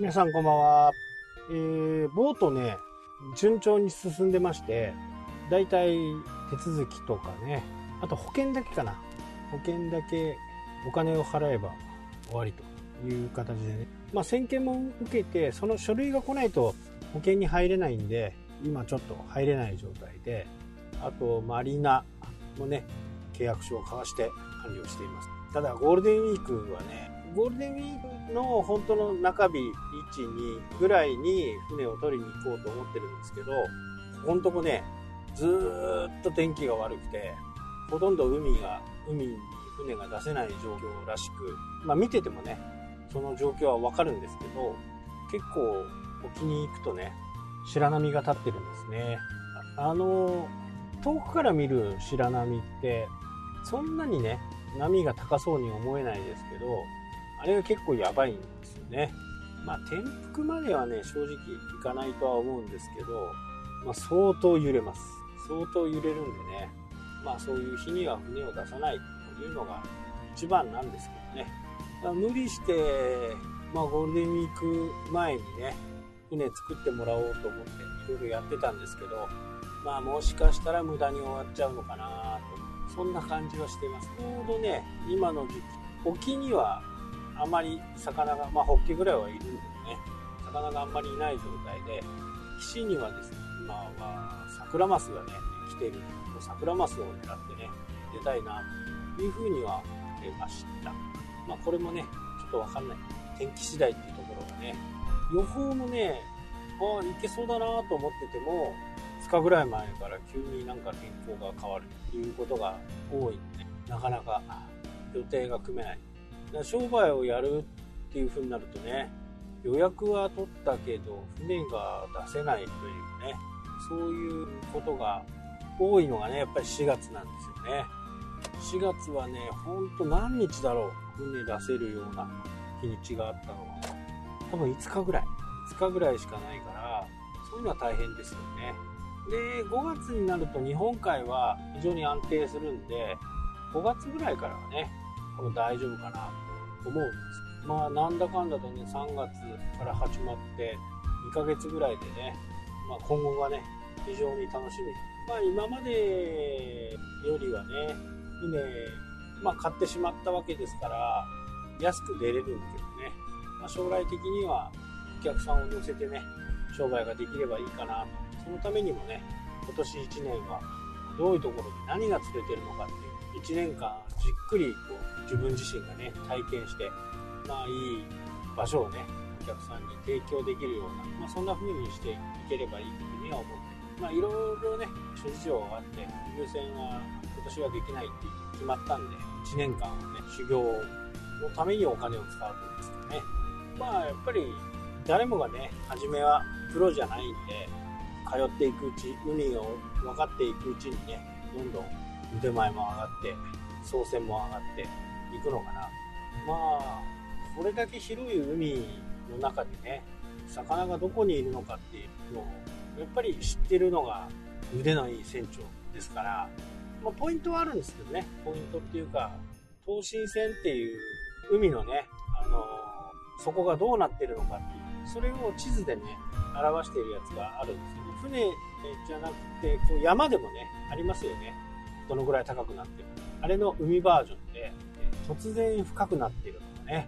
皆さんこんばんは。えー、ボートね、順調に進んでまして、だいたい手続きとかね、あと保険だけかな。保険だけお金を払えば終わりという形でね。まあ、先見も受けて、その書類が来ないと保険に入れないんで、今ちょっと入れない状態で、あとマリーナもね、契約書を交わして完了しています。ただゴールデンウィークはね、ゴールデンウィークの本当の中日、1、2ぐらいに船を取りに行こうと思ってるんですけど、ここのとこね、ずっと天気が悪くて、ほとんど海が、海に船が出せない状況らしく、まあ見ててもね、その状況はわかるんですけど、結構沖に行くとね、白波が立ってるんですね。あの、遠くから見る白波って、そんなにね、波が高そうに思えないですけど、あれが結構やばいんですよね。まあ、転覆まではね、正直いかないとは思うんですけど、まあ、相当揺れます。相当揺れるんでね、まあ、そういう日には船を出さないというのが一番なんですけどね。無理して、まあ、ゴールデンウィーク前にね、船作ってもらおうと思っていろいろやってたんですけど、まあ、もしかしたら無駄に終わっちゃうのかなと、そんな感じはしています。ちょうどね、今の時期、沖にはあまり魚が、まあ、ホッケぐらいはいるんでね、魚があんまりいない状態で、岸にはですね、今はサクラマスがね、来てるサクラマスを狙ってね、出たいな、というふうには出ました。まあ、これもね、ちょっとわかんない。天気次第っていうところがね、予報もね、ああ、いけそうだなと思ってても、2日ぐらい前から急になんか天候が変わるということが多いんで、なかなか予定が組めない。商売をやるっていう風になるとね予約は取ったけど船が出せないというねそういうことが多いのがねやっぱり4月なんですよね。4月はねほんと何日だろう船出せるような日にちがあったのは。多分5日ぐらい。5日ぐらいしかないからそういうのは大変ですよね。で5月になると日本海は非常に安定するんで5月ぐらいからはね多分大丈夫かなと思うんですまあなんだかんだとね3月から始まって2ヶ月ぐらいでね、まあ、今後がね非常に楽しみ。まあ今までよりはね船まあ買ってしまったわけですから安く出れるんだけどね、まあ、将来的にはお客さんを乗せてね商売ができればいいかなと。そのためにもね今年1年はどういうところで何が釣れてるのかっていう1年間じっくりこう自分自身がね体験してまあいい場所をねお客さんに提供できるような、まあ、そんな風にしていければいいというふうには思ってまあいろいろね諸事情があって優先は今年はできないって決まったんで1年間ね修行のためにお金を使うとですかね。まあやっぱり誰もがね初めはプロじゃないんで通っていくうち海を分かっていくうちにねどんどん腕前も上がって操船も上がっていくのかな。まあこれだけ広い海の中でね魚がどこにいるのかっていうのをやっぱり知ってるのが腕のいい船長ですから、まあ、ポイントはあるんですけどね。ポイントっていうか東進船っていう海のね、あのー、そこがどうなってるのかっていうそれを地図でね表しているやつがあるんですけど船じゃなくてこう山でもねありますよね。どのぐらい高くなってるあれの海バージョンでえ突然深くなってるとかね。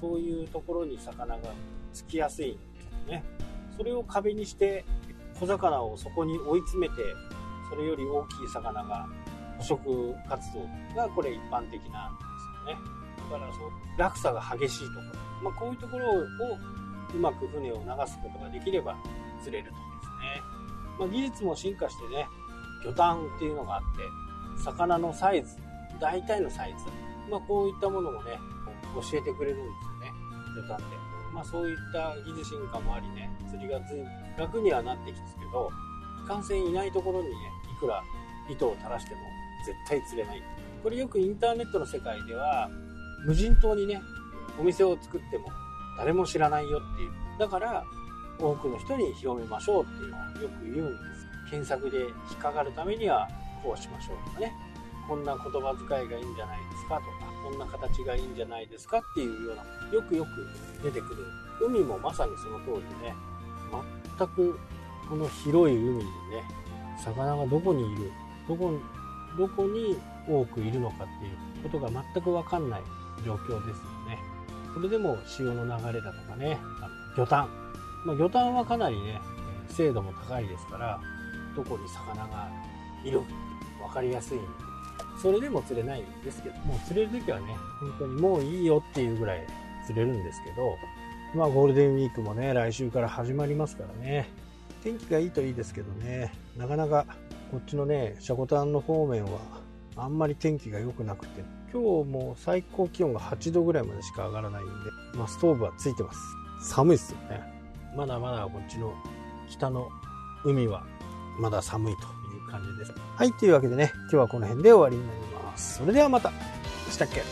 そういうところに魚がつきやすいんですね。それを壁にして小魚をそこに追い詰めてそれより大きい魚が捕食活動がこれ一般的なんですよね。だからそう落差が激しいところ、まあ、こういうところをうまく船を流すことができれば釣れるとですね、まあ、技術も進化してね魚探っていうのがあって魚のサイズ大体のサイズ、まあ、こういったものもね教えてくれるんですよね。魚探で、まあ、そういった技術進化もありね釣りがず楽にはなってきますけどいかんせんいないところにねいくら糸を垂らしても絶対釣れない。これよくインターネットの世界では無人島にねお店を作っても誰も知らないよっていう。だから多くの人に広めましょうっていうのはよく言うんです。検索で引っかかるためにはこうしましょうとかねこんな言葉遣いがいいんじゃないですかとか、こんな形がいいんじゃないですかっていうような、よくよく出てくる。海もまさにその通りでね、全くこの広い海にね、魚がどこにいる、どこに、どこに多くいるのかっていうことが全くわかんない状況ですよね。それでも潮の流れだとかね、魚探。まあ、魚探はかなりね、精度も高いですから、どこに魚がいる、分かりやすい。それでも釣れないんですけど、もう釣れる時はね、本当にもういいよっていうぐらい釣れるんですけど、まあゴールデンウィークもね、来週から始まりますからね、天気がいいといいですけどね、なかなかこっちのね、シャコタンの方面はあんまり天気が良くなくて、今日も最高気温が8度ぐらいまでしか上がらないんで、まあストーブはついてます。寒いっすよね。まだまだこっちの北の海はまだ寒いと感じです。はい、というわけでね、今日はこの辺で終わりになります。それではまた。したっけ？